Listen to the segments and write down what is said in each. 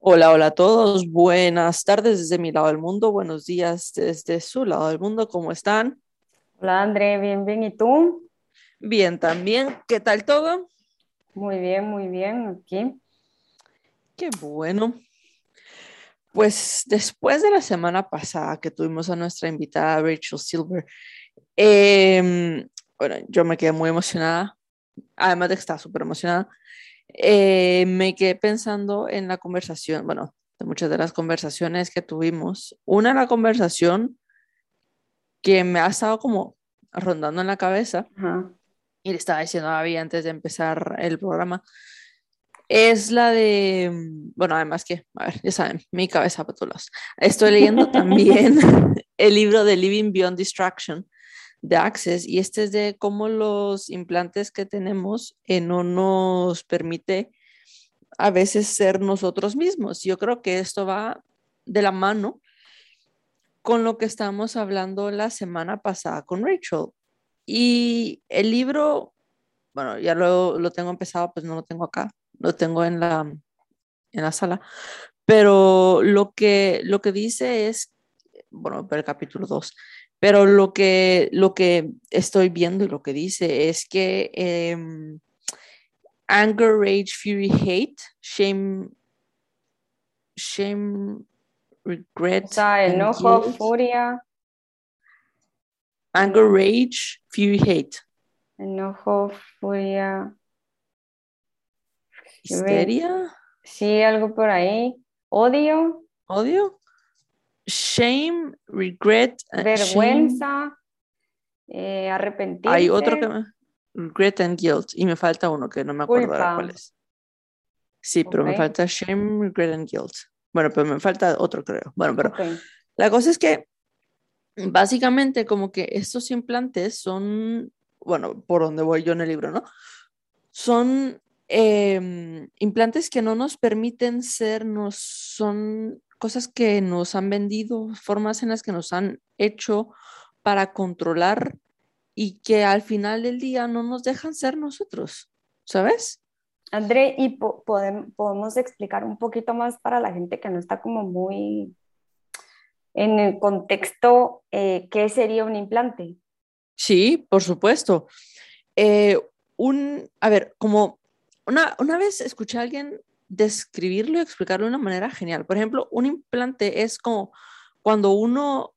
Hola, hola a todos. Buenas tardes desde mi lado del mundo. Buenos días desde su lado del mundo. ¿Cómo están? Hola André, bien, bien. ¿Y tú? Bien, también. ¿Qué tal todo? Muy bien, muy bien. Aquí. Qué bueno. Pues después de la semana pasada que tuvimos a nuestra invitada Rachel Silver, em, bueno, yo me quedé muy emocionada, además de que estaba súper emocionada, eh, me quedé pensando en la conversación, bueno, de muchas de las conversaciones que tuvimos. Una, la conversación que me ha estado como rondando en la cabeza, y le estaba diciendo a Abby antes de empezar el programa, es la de, bueno, además que, a ver, ya saben, mi cabeza patulos. Estoy leyendo también el libro de Living Beyond Distraction de Access y este es de cómo los implantes que tenemos eh, no nos permite a veces ser nosotros mismos. Yo creo que esto va de la mano con lo que estábamos hablando la semana pasada con Rachel. Y el libro, bueno, ya lo, lo tengo empezado, pues no lo tengo acá, lo tengo en la, en la sala, pero lo que, lo que dice es, bueno, el capítulo 2, pero lo que, lo que estoy viendo y lo que dice es que em, anger, rage, fury, hate, shame, shame, regret. O sea, enojo, furia. Anger, rage, fury, hate. Enojo, furia. Histeria. Sí, algo por ahí. Odio. Odio shame, regret, uh, vergüenza, eh, arrepentirse. Hay otro que me... regret and guilt y me falta uno que no me acuerdo cuál es. Sí, pero me falta shame, regret and guilt. Bueno, pero me falta otro creo. Bueno, pero la cosa es que básicamente como que estos implantes son, bueno, por donde voy yo en el libro, ¿no? Son em, implantes que no nos permiten ser, no son cosas que nos han vendido, formas en las que nos han hecho para controlar y que al final del día no nos dejan ser nosotros, ¿sabes? André, ¿y podemos explicar un poquito más para la gente que no está como muy en el contexto eh, qué sería un implante? Sí, por supuesto. Eh, un, a ver, como una, una vez escuché a alguien describirlo y explicarlo de una manera genial. Por ejemplo, un implante es como cuando uno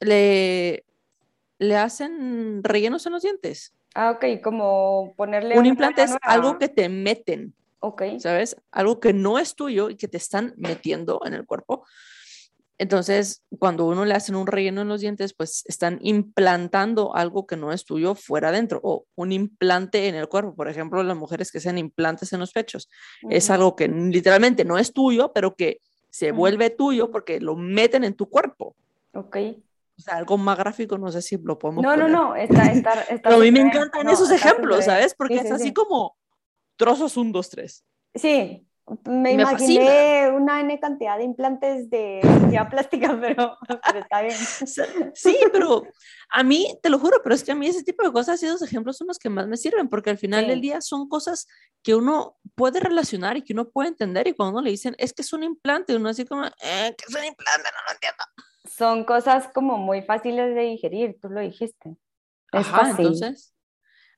le, le hacen rellenos en los dientes. Ah, ok, como ponerle... Un implante es algo que te meten. Ok. ¿Sabes? Algo que no es tuyo y que te están metiendo en el cuerpo. Entonces, cuando uno le hacen un relleno en los dientes, pues están implantando algo que no es tuyo fuera adentro o un implante en el cuerpo. Por ejemplo, las mujeres que sean implantes en los pechos. Es algo que literalmente no es tuyo, pero que se vuelve tuyo porque lo meten en tu cuerpo. Ok. O sea, algo más gráfico, no sé si lo podemos No, no, no, está, está, está a mí me encantan esos ejemplos, ¿sabes? Porque es así como trozos un, dos, tres. Sí, me, imaginé una N cantidad de implantes de plástica, pero, pero, está bien. Sí, pero a mí, te lo juro, pero es que a mí ese tipo de cosas y esos ejemplos son los que más me sirven, porque al final del día son cosas que uno puede relacionar y que uno puede entender, y cuando uno le dicen, es que es un implante, uno así como, eh, ¿qué es un implante? No lo entiendo. Son cosas como muy fáciles de digerir, tú lo dijiste. Es Ajá, entonces,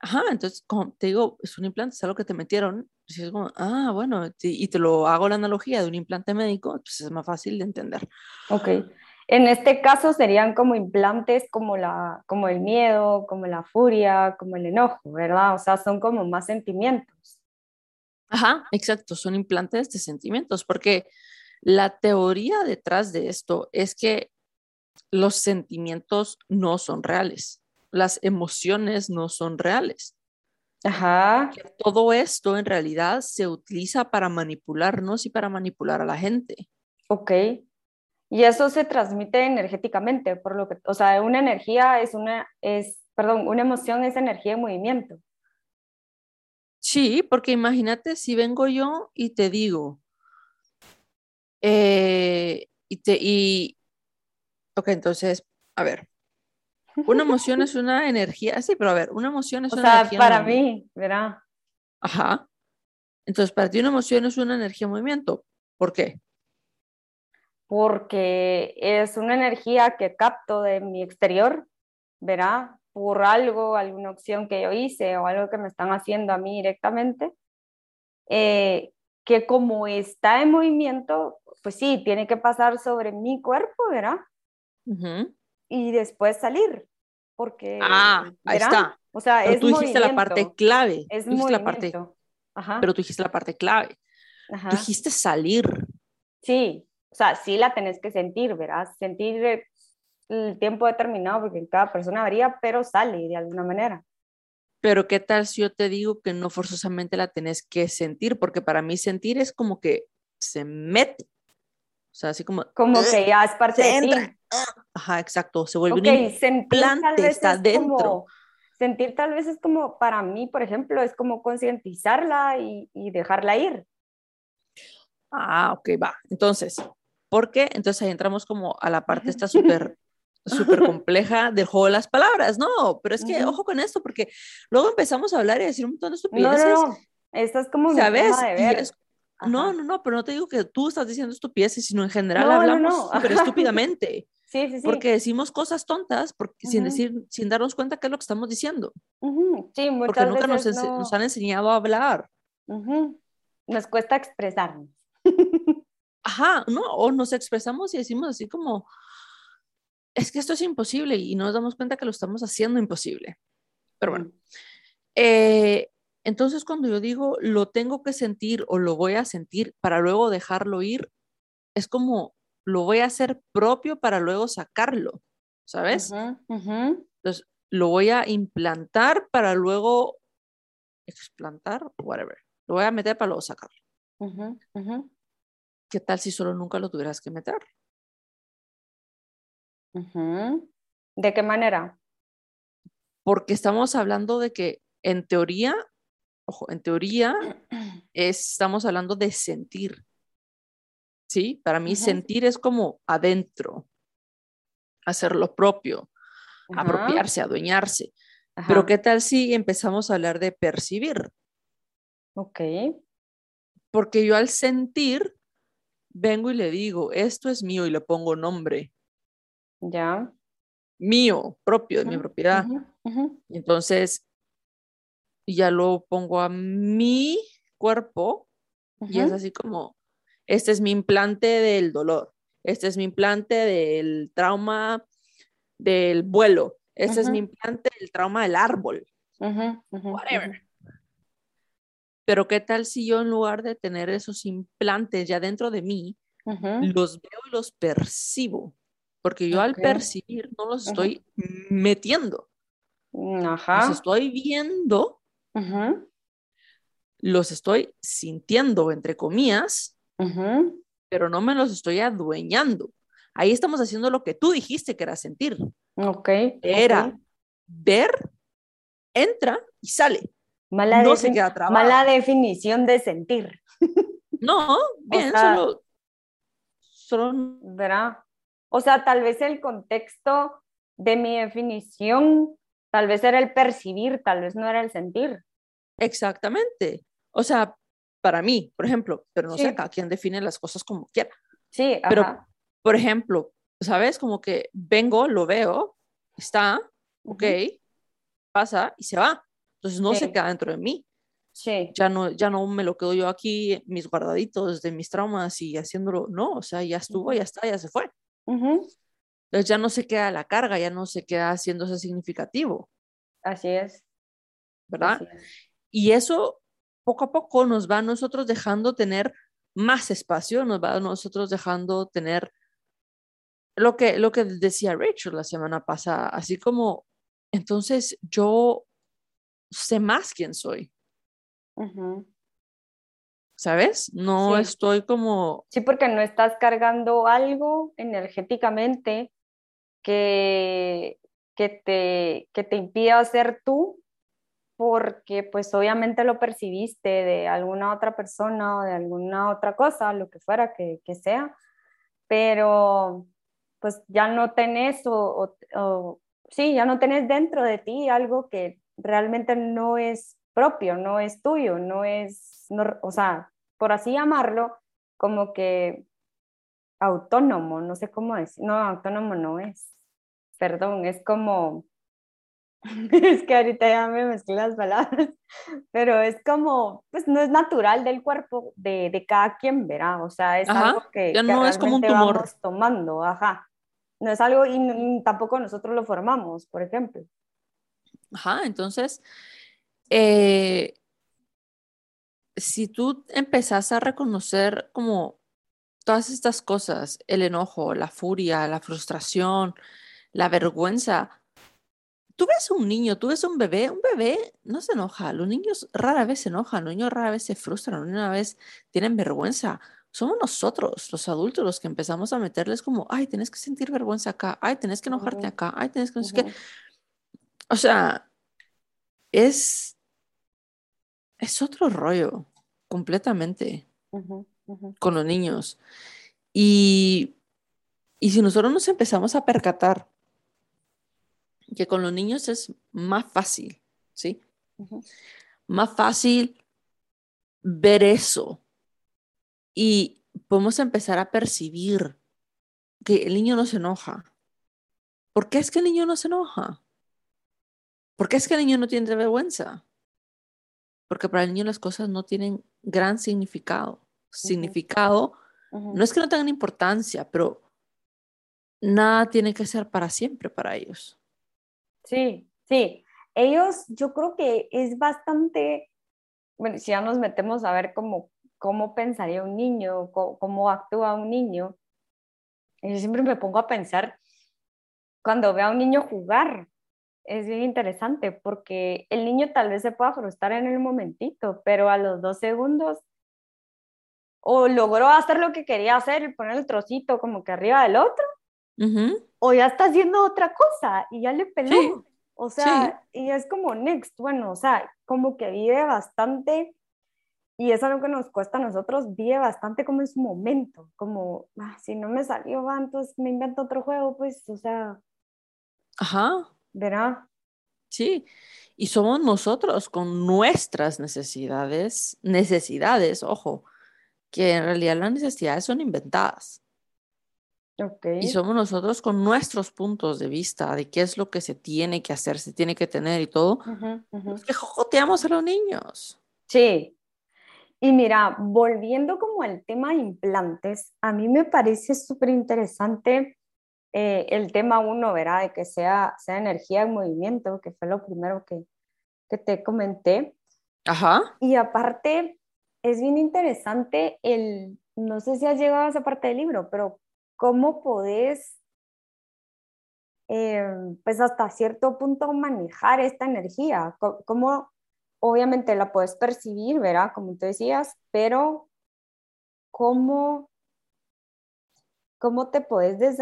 ajá, entonces, como te digo, es un implante, es algo que te metieron es como, ah, bueno, y te lo hago la analogía de un implante médico, pues es más fácil de entender. Ok. En este caso serían como implantes como, la, como el miedo, como la furia, como el enojo, ¿verdad? O sea, son como más sentimientos. Ajá, exacto, son implantes de sentimientos, porque la teoría detrás de esto es que los sentimientos no son reales, las emociones no son reales. Ajá. todo esto en realidad se utiliza para manipularnos y para manipular a la gente. Ok. Y eso se transmite energéticamente, por lo que, o sea, una energía es una, es, perdón, una emoción es energía en movimiento. Sí, porque imagínate si vengo yo y te digo, eh, y te, y, ok, entonces, a ver, una emoción es una energía, sí, pero a ver, una emoción es o una sea, para mí, ¿verdad? Ajá. Entonces, para ti una emoción es una energía en movimiento. ¿Por qué? porque es una energía que capto de mi exterior, ¿verdad? Por algo, alguna opción que yo hice o algo que me están haciendo a mí directamente, eh, que como está en movimiento, pues sí, tiene que pasar sobre mi cuerpo, ¿verdad? Y después salir, porque... Ah, ahí está. O sea, pero tú dijiste la parte clave. Es muy la parte, Ajá. Pero tú dijiste la parte clave. Tú dijiste salir. Sí, o sea, sí la tenés que sentir, ¿verdad? Sentir el tiempo determinado, porque cada persona varía, pero sale de alguna manera. Pero qué tal si yo te digo que no forzosamente la tenés que sentir, porque para mí sentir es como que se mete. O sea, así como... Como que ya es parte de ti. Ajá, exacto. Se vuelve okay, un implante, está dentro. sentir tal vez es como, para mí, por ejemplo, es como concientizarla y, y dejarla ir. Ah, ok, va. Entonces, ¿por qué? Entonces ahí entramos como a la parte esta súper súper compleja del juego de las palabras, no, pero es que ojo con esto, porque luego empezamos a hablar y a decir un montón de estupideces. No, no, no. Esto es como ¿sabes? De ver. No, no, no, pero no te digo que tú estás diciendo estupideces, sino en general hablamos súper estúpidamente. Sí, sí, sí. Porque decimos cosas tontas porque, sin decir, sin darnos cuenta qué es lo que estamos diciendo. Sí, muchas porque nunca veces nos, nos, han enseñado a hablar. Nos cuesta expresarnos. Ajá, ¿no? O nos expresamos y decimos así como, es que esto es imposible y nos damos cuenta que lo estamos haciendo imposible. Pero bueno, eh, entonces cuando yo digo lo tengo que sentir o lo voy a sentir para luego dejarlo ir, es como lo voy a hacer propio para luego sacarlo, ¿sabes? Entonces lo voy a implantar para luego explantar, whatever. Lo voy a meter para luego sacarlo. ¿Qué tal si solo nunca lo tuvieras que meter? ¿De qué manera? Porque estamos hablando de que en teoría, ojo, en teoría estamos hablando de sentir. ¿Sí? Para mí sentir es como adentro, hacer lo propio, apropiarse, adueñarse. Pero ¿qué tal si empezamos a hablar de percibir? Ok. Porque yo al sentir vengo y le digo, esto es mío y le pongo nombre. Ya. Mío, propio, de mi propiedad. Y ya lo pongo a mi cuerpo y es así como, este es mi implante del dolor, este es mi implante del trauma del vuelo, este es mi implante del trauma del árbol. Whatever. Pero ¿qué tal si yo en lugar de tener esos implantes ya dentro de mí, los veo y los percibo? Porque yo al percibir no los estoy metiendo. Ajá. Los estoy viendo, los estoy sintiendo, entre comillas, pero no me los estoy adueñando. Ahí estamos haciendo lo que tú dijiste que era sentir. Ok. Era ver, entra y sale. Mala, mala definición de sentir. No, bien, solo, solo... ¿Verdad? O sea, tal vez el contexto de mi definición, tal vez era el percibir, tal vez no era el sentir. Exactamente. O sea, para mí, por ejemplo, pero no sé, cada quien define las cosas como quiera. Sí, ajá. Pero, por ejemplo, ¿sabes? Como que vengo, lo veo, está, ok, pasa y se va. Entonces no se queda dentro de mí. Sí. Ya no, ya no me lo quedo yo aquí, mis guardaditos de mis traumas y haciéndolo, no, o sea, ya estuvo, ya está, ya se fue. Entonces ya no se queda la carga, ya no se queda haciéndose significativo. Así es. ¿Verdad? Y eso poco a poco nos va a nosotros dejando tener más espacio, nos va a nosotros dejando tener lo que, lo que decía Rachel la semana pasada, así como, entonces yo sé más quién soy. ¿Sabes? No estoy como... Sí, porque no estás cargando algo energéticamente que, que, te, que te impida ser tú, porque pues obviamente lo percibiste de alguna otra persona o de alguna otra cosa, lo que fuera que, que sea, pero pues ya no tenés o, o, sí, ya no tenés dentro de ti algo que realmente no es propio, no es tuyo, no es, o sea, por así llamarlo, como que autónomo, no sé cómo es, no, autónomo no es, perdón, es como, es que ahorita ya me mezclé las palabras, pero es como, pues no es natural del cuerpo de, de cada quien, verá, o sea, es algo que, ya no es como un tumor. vamos tomando, ajá, no es algo y, tampoco nosotros lo formamos, por ejemplo. Ajá, entonces, eh, si tú empezás a reconocer como todas estas cosas, el enojo, la furia, la frustración, la vergüenza, tú ves un niño, tú ves un bebé, un bebé no se enoja, los niños rara vez se enojan, los niños rara vez se frustran, rara vez tienen vergüenza. Somos nosotros, los adultos, los que empezamos a meterles como, ay, tienes que sentir vergüenza acá, ay, tienes que enojarte acá, ay, tienes que no sé qué. O sea, es, es otro rollo, completamente, con los niños. Y, y si nosotros nos empezamos a percatar que con los niños es más fácil, ¿sí? Más fácil ver eso y podemos empezar a percibir que el niño no se enoja. ¿Por qué es que el niño no se enoja? ¿Por qué es que el niño no tiene vergüenza? Porque para el niño las cosas no tienen gran significado. Significado no es que no tengan importancia, pero nada tiene que ser para siempre para ellos. Sí, sí. Ellos, yo creo que es bastante, bueno, si ya nos metemos a ver cómo, cómo pensaría un niño, cómo, actúa un niño, yo siempre me pongo a pensar cuando veo a un niño jugar, es bien interesante porque el niño tal vez se pueda frustrar en el momentito, pero a los dos segundos o logró hacer lo que quería hacer, poner el trocito como que arriba del otro, o ya está haciendo otra cosa y ya le peló. O sea, y es como next, bueno, o sea, como que vive bastante, y es algo que nos cuesta a nosotros, vive bastante como en su momento, como, ah, si no me salió, va, entonces me invento otro juego, pues, o sea. Ajá. ¿Verdad? Sí, y somos nosotros con nuestras necesidades, necesidades, ojo, que en realidad las necesidades son inventadas. Y somos nosotros con nuestros puntos de vista de qué es lo que se tiene que hacer, se tiene que tener y todo, que joteamos a los niños. Sí. Y mira, volviendo como al tema de implantes, a mí me parece súper interesante eh, el tema uno, ¿verdad? De que sea, sea energía en movimiento, que fue lo primero que, que te comenté. Ajá. Y aparte, es bien interesante el, no sé si has llegado a esa parte del libro, pero cómo podés, eh, pues hasta cierto punto, manejar esta energía, cómo obviamente la puedes percibir, ¿verdad? Como tú decías, pero cómo, cómo te puedes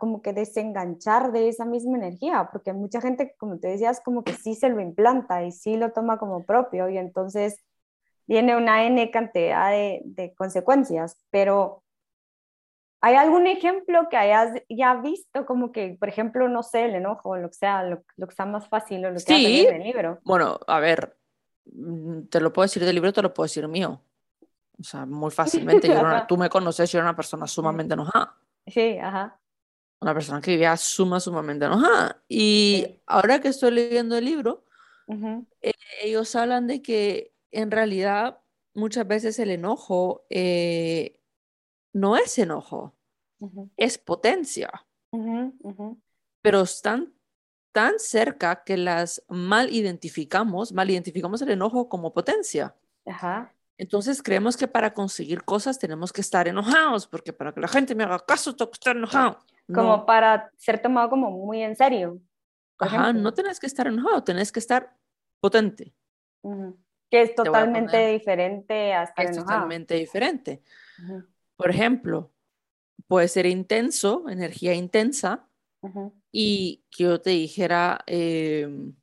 como que desenganchar de esa misma energía, porque mucha gente, como te decías, como que sí se lo implanta y sí lo toma como propio y entonces viene una N cantidad de, de consecuencias, pero ¿Hay algún ejemplo que hayas ya visto, como que, por ejemplo, no sé, el enojo, lo que sea, lo, que sea más fácil o lo que sí. en el libro? Bueno, a ver, mm, te lo puedo decir del libro, te lo puedo decir mío. O sea, muy fácilmente. tú me conoces, yo era una persona sumamente enojada. Sí, ajá. Una persona que vivía suma, sumamente enojada. Y ahora que estoy leyendo el libro, eh, ellos hablan de que en realidad muchas veces el enojo eh, no es enojo, es potencia. Pero están tan cerca que las mal identificamos, mal identificamos el enojo como potencia. Entonces creemos que para conseguir cosas tenemos que estar enojados, porque para que la gente me haga caso tengo que estar enojado. Como para ser tomado como muy en serio. Ajá, no tenés que estar enojado, tenés que estar potente. Que es totalmente diferente a estar es totalmente diferente. Por ejemplo, puede ser intenso, energía intensa, y que yo te dijera, em,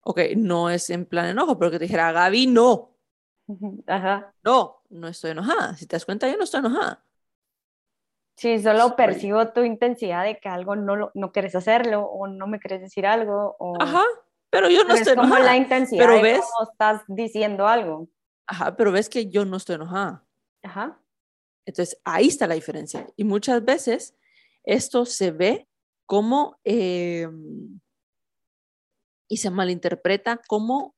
ok, no es en plan enojo, pero que te dijera, Gaby, no. Ajá. No, no estoy enojada. Si te das cuenta, yo no estoy enojada. Sí, solo percibo tu intensidad de que algo no, no quieres hacerlo o no me quieres decir algo. O... Ajá, pero yo no estoy enojada. Es como la intensidad pero ves... cómo estás diciendo algo. Ajá, pero ves que yo no estoy enojada. Ajá. Entonces, ahí está la diferencia. Y muchas veces esto se ve como, eh, y se malinterpreta como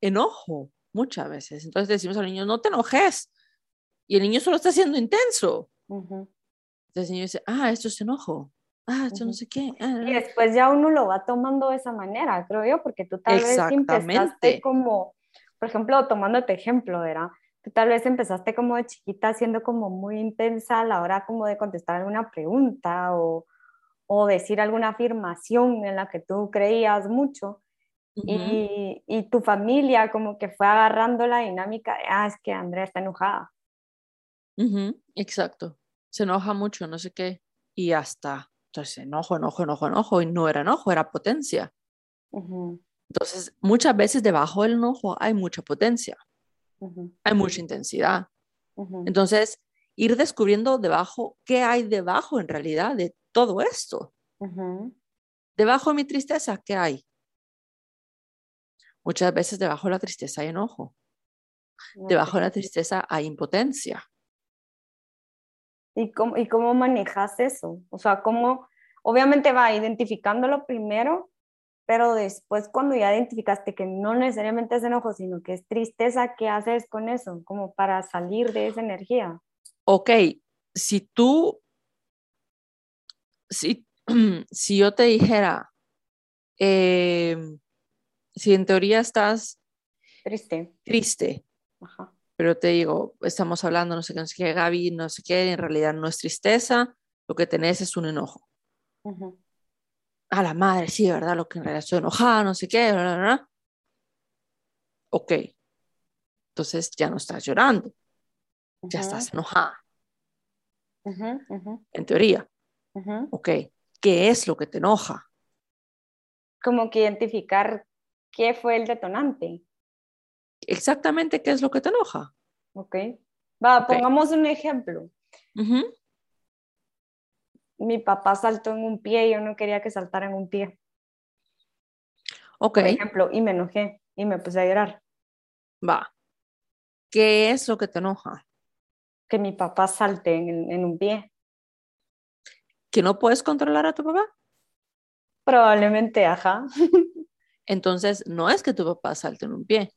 enojo, muchas veces. Entonces decimos al niño, no te enojes. Y el niño solo está siendo intenso. Entonces el niño dice, ah, esto es enojo. Ah, esto no sé qué. Ah, y después ya uno lo va tomando de esa manera, creo yo, porque tú tal vez empezaste como, por ejemplo, tomándote ejemplo, ¿verdad? Tú tal vez empezaste como de chiquita siendo como muy intensa a la hora como de contestar alguna pregunta o, o decir alguna afirmación en la que tú creías mucho. y, y, tu familia como que fue agarrando la dinámica de, ah, es que Andrea está enojada. Exacto. Se enoja mucho, no sé qué. Y hasta, entonces, enojo, enojo, enojo, enojo. Y no era enojo, era potencia. Entonces, muchas veces debajo del enojo hay mucha potencia hay mucha intensidad. Entonces, ir descubriendo debajo qué hay debajo en realidad de todo esto. Debajo de mi tristeza, ¿qué hay? Muchas veces debajo de la tristeza hay enojo. Debajo de la tristeza hay impotencia. ¿Y cómo, ¿Y cómo manejas eso? O sea, ¿cómo? Obviamente va identificándolo primero pero después cuando ya identificaste que no necesariamente es enojo, sino que es tristeza, ¿qué haces con eso? Como para salir de esa energía. Ok, si tú, si, si yo te dijera, em, si en teoría estás triste, triste, pero te digo, estamos hablando, no sé qué, no sé qué, Gaby, no sé qué, en realidad no es tristeza, lo que tenés es un enojo a la madre, sí, ¿verdad? Lo que en realidad estoy enojada, no sé qué, ¿verdad? Ok. Entonces ya no estás llorando, ya estás enojada. En teoría. Ok. ¿Qué es lo que te enoja? Como que identificar qué fue el detonante. Exactamente qué es lo que te enoja. Ok. Va, pongamos un ejemplo mi papá saltó en un pie y yo no quería que saltara en un pie. Ok. Por ejemplo, y me enojé y me puse a llorar. Va. ¿Qué es lo que te enoja? Que mi papá salte en, en un pie. ¿Que no puedes controlar a tu papá? Probablemente, ajá. Entonces, no es que tu papá salte en un pie,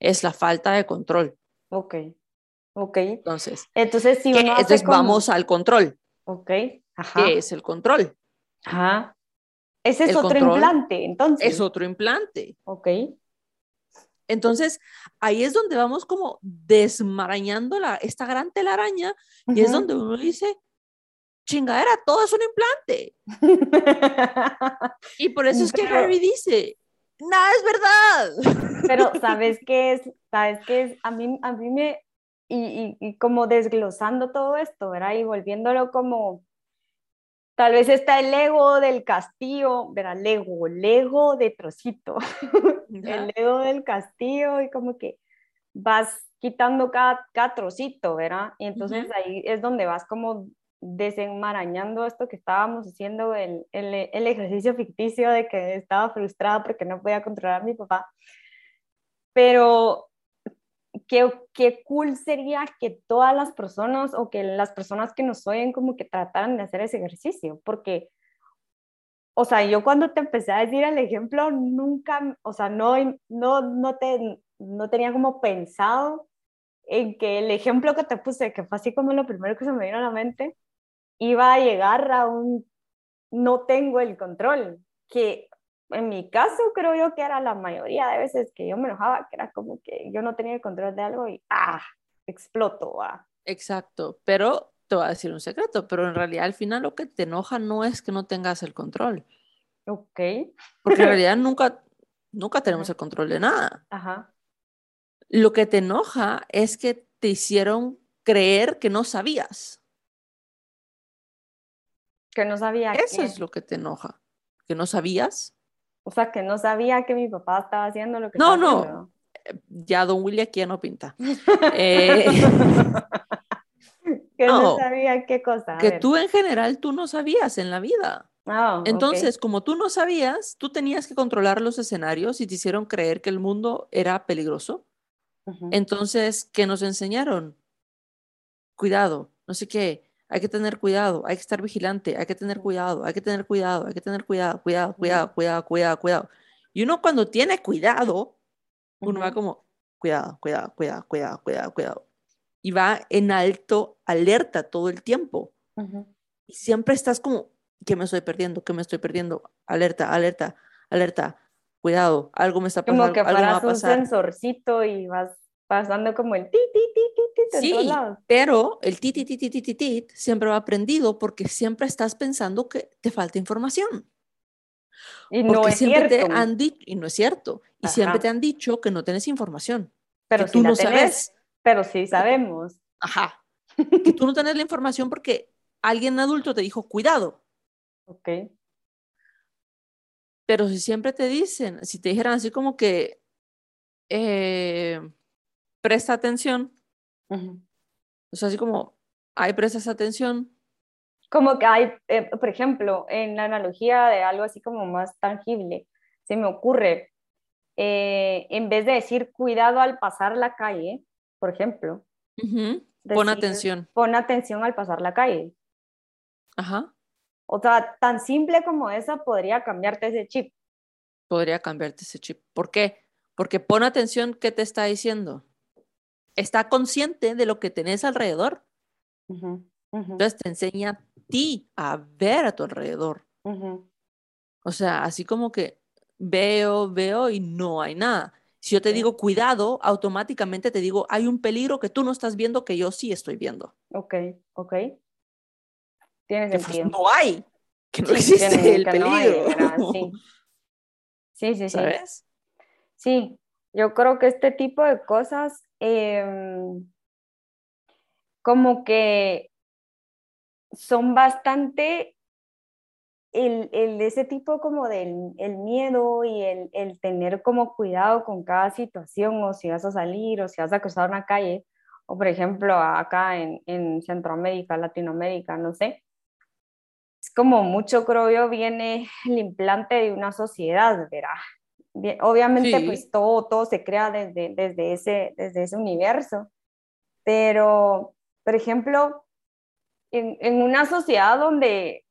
es la falta de control. Ok, ok. Entonces, entonces, si uno entonces vamos al control. Ok. ¿Qué es el control? Ajá. Ese es otro implante, entonces. Es otro implante. Ok. Entonces, ahí es donde vamos como desmarañando la, esta gran telaraña y es donde uno dice, chingadera, todo es un implante. y por eso es que Harry dice, nada es verdad. Pero, ¿sabes qué es? ¿Sabes qué es? A mí, a mí me, y, y como desglosando todo esto, ¿verdad? Y volviéndolo como Tal vez está el ego del castillo, verá, Lego, Lego de trocito, el ego del castillo y como que vas quitando cada, cada trocito, ¿verdad? Y entonces ahí es donde vas como desenmarañando esto que estábamos haciendo, el, el, el, ejercicio ficticio de que estaba frustrada porque no podía controlar a mi papá. Pero qué, qué cool sería que todas las personas o que las personas que nos oyen como que trataran de hacer ese ejercicio, porque, o sea, yo cuando te empecé a decir el ejemplo, nunca, o sea, no, no, no, te, no tenía como pensado en que el ejemplo que te puse, que fue así como lo primero que se me vino a la mente, iba a llegar a un no tengo el control, que en mi caso creo yo que era la mayoría de veces que yo me enojaba, que era como que yo no tenía el control de algo y ¡ah! exploto. Ah. Exacto, pero te voy a decir un secreto, pero en realidad al final lo que te enoja no es que no tengas el control. Ok. Porque en realidad nunca, nunca tenemos el control de nada. Ajá. Lo que te enoja es que te hicieron creer que no sabías. Que no sabía. Eso es lo que te enoja. Que no sabías o sea, que no sabía que mi papá estaba haciendo lo que no, estaba haciendo. No, Ya don Willy aquí ya no pinta. eh... que no, sabía qué cosa. que tú en general tú no sabías en la vida. Oh, Entonces, como tú no sabías, tú tenías que controlar los escenarios y te hicieron creer que el mundo era peligroso. Entonces, ¿qué nos enseñaron? Cuidado, no sé qué, hay que tener cuidado, hay que estar vigilante, hay que tener cuidado, hay que tener cuidado, hay que tener cuidado, cuidado, cuidado, cuidado, cuidado, cuidado. Y uno cuando tiene cuidado, uno va como, cuidado, cuidado, cuidado, cuidado, cuidado, cuidado. Y va en alto, alerta todo el tiempo. Y siempre estás como, que me estoy perdiendo? que me estoy perdiendo? Alerta, alerta, alerta, cuidado, algo me está pasando. Como que algo me va a un sensorcito y vas pasando como el ti, ti, ti, ti, ti, sí, pero el ti, ti, ti, ti, ti, ti, ti, siempre va prendido porque siempre estás pensando que te falta información. Y no es siempre cierto. Te han dicho, y no es cierto. Y siempre te han dicho que no tienes información. Pero que tú no sabes. Pero sí sabemos. Ajá. que tú no tienes la información porque alguien adulto te dijo, cuidado. Ok. Pero si siempre te dicen, si te dijeran así como que, eh, presta atención, o sea, así como, hay prestas atención. Como que hay, eh, por ejemplo, en la analogía de algo así como más tangible, se me ocurre, eh, en vez de decir cuidado al pasar la calle, por ejemplo, pon atención. Pon atención al pasar la calle. Ajá. O sea, tan simple como eso podría cambiarte ese chip. Podría cambiarte ese chip. ¿Por qué? Porque pon atención qué te está diciendo. Está consciente de lo que tenés alrededor. Entonces te enseña a ti a ver a tu alrededor. O sea, así como que veo, veo y no hay nada. Si yo te digo cuidado, automáticamente te digo, hay un peligro que tú no estás viendo que yo sí estoy viendo. Ok, ok. Tiene pues, sentido. no hay, que no existe el peligro. sí. sí, sí, ¿Sabes? Sí, yo creo que este tipo de cosas, em, como que son bastante el, el, ese tipo como del el miedo y el, el, tener como cuidado con cada situación o si vas a salir o si vas a cruzar una calle o por ejemplo acá en, en Centroamérica, Latinoamérica, no sé, es como mucho, creo yo, viene el implante de una sociedad, ¿verdad? Obviamente, pues todo, todo se crea desde, desde, ese, desde ese universo, pero, por ejemplo, en, en una sociedad donde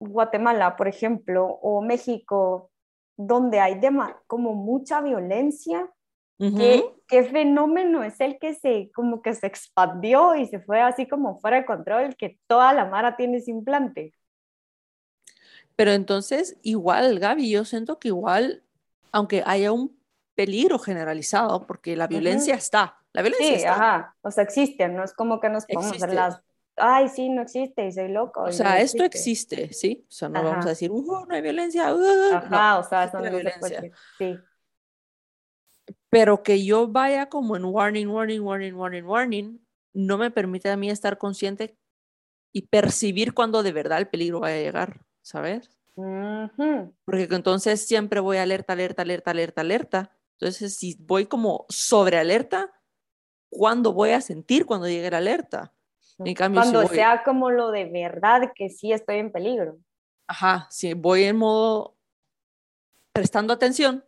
Guatemala, por ejemplo, o México, donde hay como mucha violencia, ¿qué, ¿qué, fenómeno es el que se como que se expandió y se fue así como fuera de control, que toda la mara tiene ese implante? Pero entonces, igual, Gaby, yo siento que igual, aunque haya un peligro generalizado, porque la violencia está, la violencia sí, ajá, o sea, existe, no es como que nos podemos hacer las, ay, sí, no existe y soy loco. O sea, esto existe, ¿sí? O sea, no vamos a decir, uh, no hay violencia, uh, ajá, o sea, eso no violencia. sí. Pero que yo vaya como en warning, warning, warning, warning, warning, no me permite a mí estar consciente y percibir cuando de verdad el peligro vaya a llegar. ¿sabes? Porque entonces siempre voy alerta, alerta, alerta, alerta, alerta. Entonces, si voy como sobre alerta, ¿cuándo voy a sentir cuando llegue la alerta? En cambio, cuando sea como lo de verdad que sí estoy en peligro. Ajá, si voy en modo prestando atención,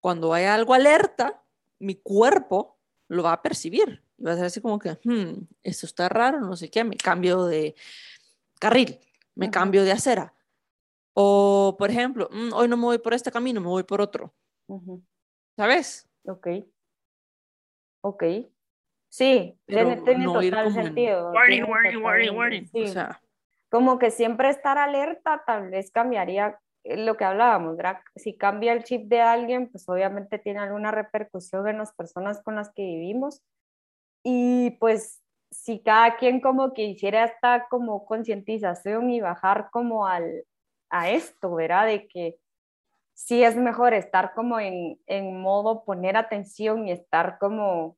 cuando haya algo alerta, mi cuerpo lo va a percibir. va a ser así como que, hmm, esto está raro, no sé qué, me cambio de carril me cambio de acera. O, por ejemplo, mm, hoy no me voy por este camino, me voy por otro. ¿Sabes? Ok. Ok. Sí, tiene, total sentido. Warning, warning, warning, warning. O sea, como que siempre estar alerta tal vez cambiaría eh, lo que hablábamos, ¿verdad? Si cambia el chip de alguien, pues obviamente tiene alguna repercusión en las personas con las que vivimos. Y pues si cada quien como que hiciera esta como concientización y bajar como al, a esto, ¿verdad? De que sí es mejor estar como en, en modo poner atención y estar como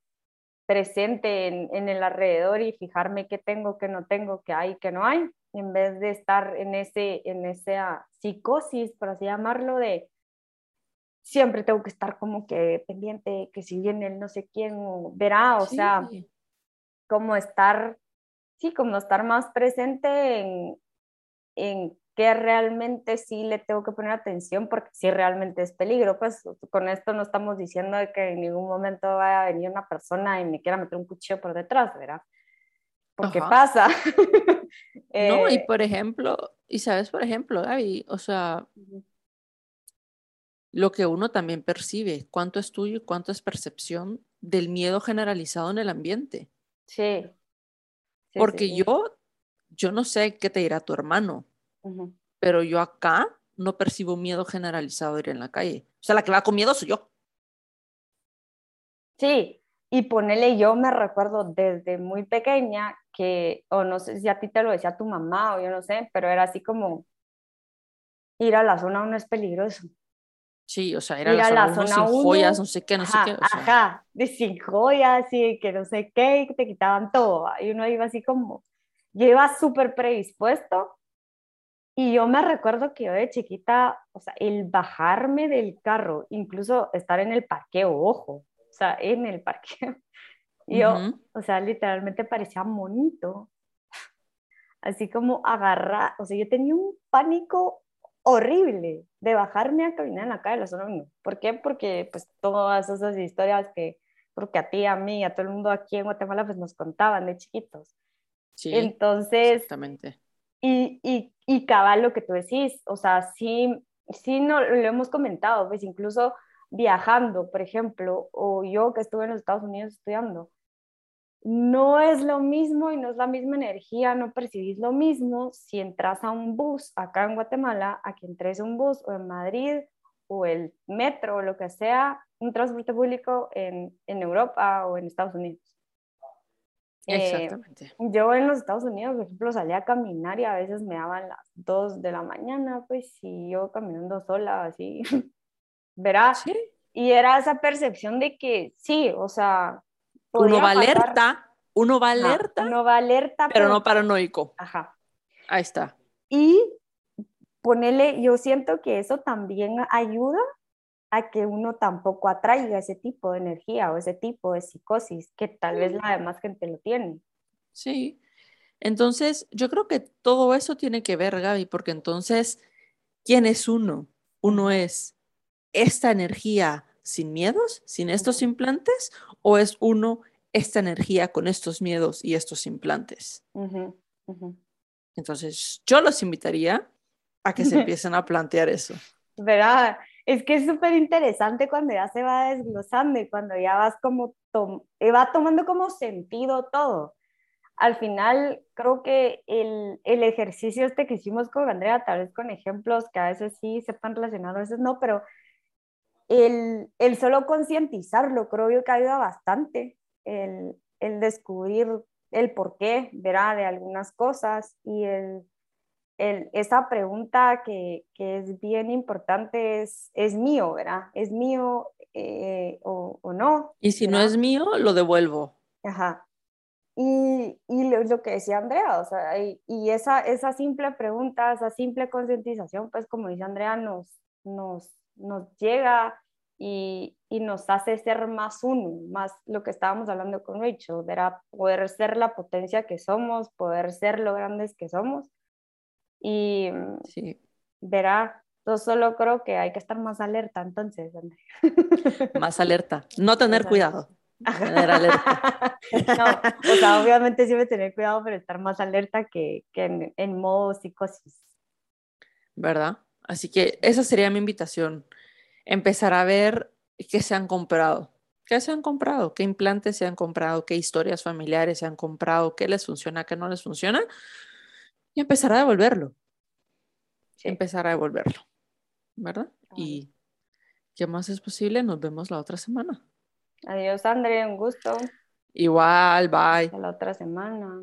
presente en, en, el alrededor y fijarme qué tengo, qué no tengo, qué hay, qué no hay, en vez de estar en, ese, en esa psicosis, por así llamarlo, de siempre tengo que estar como que pendiente, que si viene el no sé quién, verá, o sea, como estar, sí, como estar más presente en, en qué realmente sí le tengo que poner atención porque si realmente es peligro, pues con esto no estamos diciendo que en ningún momento vaya a venir una persona y me quiera meter un cuchillo por detrás, ¿verdad? porque pasa. no, y eh, por ejemplo, y sabes, por ejemplo, Gaby, o sea, lo que uno también percibe, cuánto es tuyo y cuánto es percepción del miedo generalizado en el ambiente. Sí. Porque yo, yo no sé qué te dirá tu hermano, pero yo acá no percibo miedo generalizado de ir en la calle. O sea, la que va con miedo soy yo. Sí, y ponele yo me recuerdo desde muy pequeña que, o no sé si a ti te lo decía tu mamá o yo no sé, pero era así como ir a la zona 1 es peligroso. Sí, o sea, era la zona, sin joyas, no sé qué, no sé qué. Ajá, de sin joyas y que no sé qué, y que te quitaban todo. Y uno iba así como, yo iba súper predispuesto. Y yo me recuerdo que yo de chiquita, o sea, el bajarme del carro, incluso estar en el parqueo, ojo, o sea, en el parqueo, yo, o sea, literalmente parecía monito. Así como agarrar, o sea, yo tenía un pánico horrible de bajarme a caminar en la calle de la 1. ¿Por qué? Porque pues todas esas historias que porque a ti, a mí, a todo el mundo aquí en Guatemala pues nos contaban de chiquitos. Sí, Entonces, exactamente. Y, y, y cabal lo que tú decís, o sea, sí, sí no, lo hemos comentado, pues incluso viajando, por ejemplo, o yo que estuve en los Estados Unidos estudiando, no es lo mismo y no es la misma energía, no percibís lo mismo si entras a un bus acá en Guatemala, a que entres a un bus o en Madrid o el metro o lo que sea, un transporte público en, en Europa o en Estados Unidos. Eh, Exactamente. yo en los Estados Unidos, por ejemplo, salía a caminar y a veces me daban las 2 de la mañana, pues, y yo caminando sola, así, verás. ¿Sí? Y era esa percepción de que sí, o sea, uno va alerta, uno va alerta. uno va alerta. Pero, no paranoico. Ajá. Ahí está. Y ponerle, yo siento que eso también ayuda a que uno tampoco atraiga ese tipo de energía o ese tipo de psicosis que tal vez la demás gente lo tiene. Sí. Entonces, yo creo que todo eso tiene que ver, Gaby, porque entonces, ¿quién es uno? Uno es esta energía sin miedos, sin estos implantes, o es uno esta energía con estos miedos y estos implantes? Entonces, yo los invitaría a que se empiecen a plantear eso. ¿Verdad? Es que es súper interesante cuando ya se va desglosando y cuando ya vas como, eh, va tomando como sentido todo. Al final, creo que el, el, ejercicio este que hicimos con Andrea, tal vez con ejemplos que a veces sí sepan relacionar, a veces no, pero el, el solo concientizarlo creo yo que ayuda bastante, el, el descubrir el porqué, verá, de algunas cosas y el, el, esa pregunta que, que, es bien importante es, ¿es mío, verdad? ¿Es mío eh, o, o, no? Y si no es mío, lo devuelvo. Ajá. Y, y lo, que decía Andrea, o sea, y, y, esa, esa simple pregunta, esa simple concientización, pues como dice Andrea, nos, nos nos llega y, y, nos hace ser más uno, más lo que estábamos hablando con Rachel, verá, poder ser la potencia que somos, poder ser lo grandes que somos. Y sí. verá, yo solo creo que hay que estar más alerta entonces. Más alerta, no tener cuidado. Tener alerta. no, o sea, obviamente sí tener cuidado, pero estar más alerta que, que en, en modo psicosis. ¿Verdad? Así que esa sería mi invitación. Empezar a ver qué se han comprado. ¿Qué se han comprado? ¿Qué implantes se han comprado? ¿Qué historias familiares se han comprado? ¿Qué les funciona? ¿Qué no les funciona? Y empezar a devolverlo. Empezar a devolverlo. ¿Verdad? Y ¿qué más es posible? Nos vemos la otra semana. Adiós, André. Un gusto. Igual, bye. Hasta la otra semana.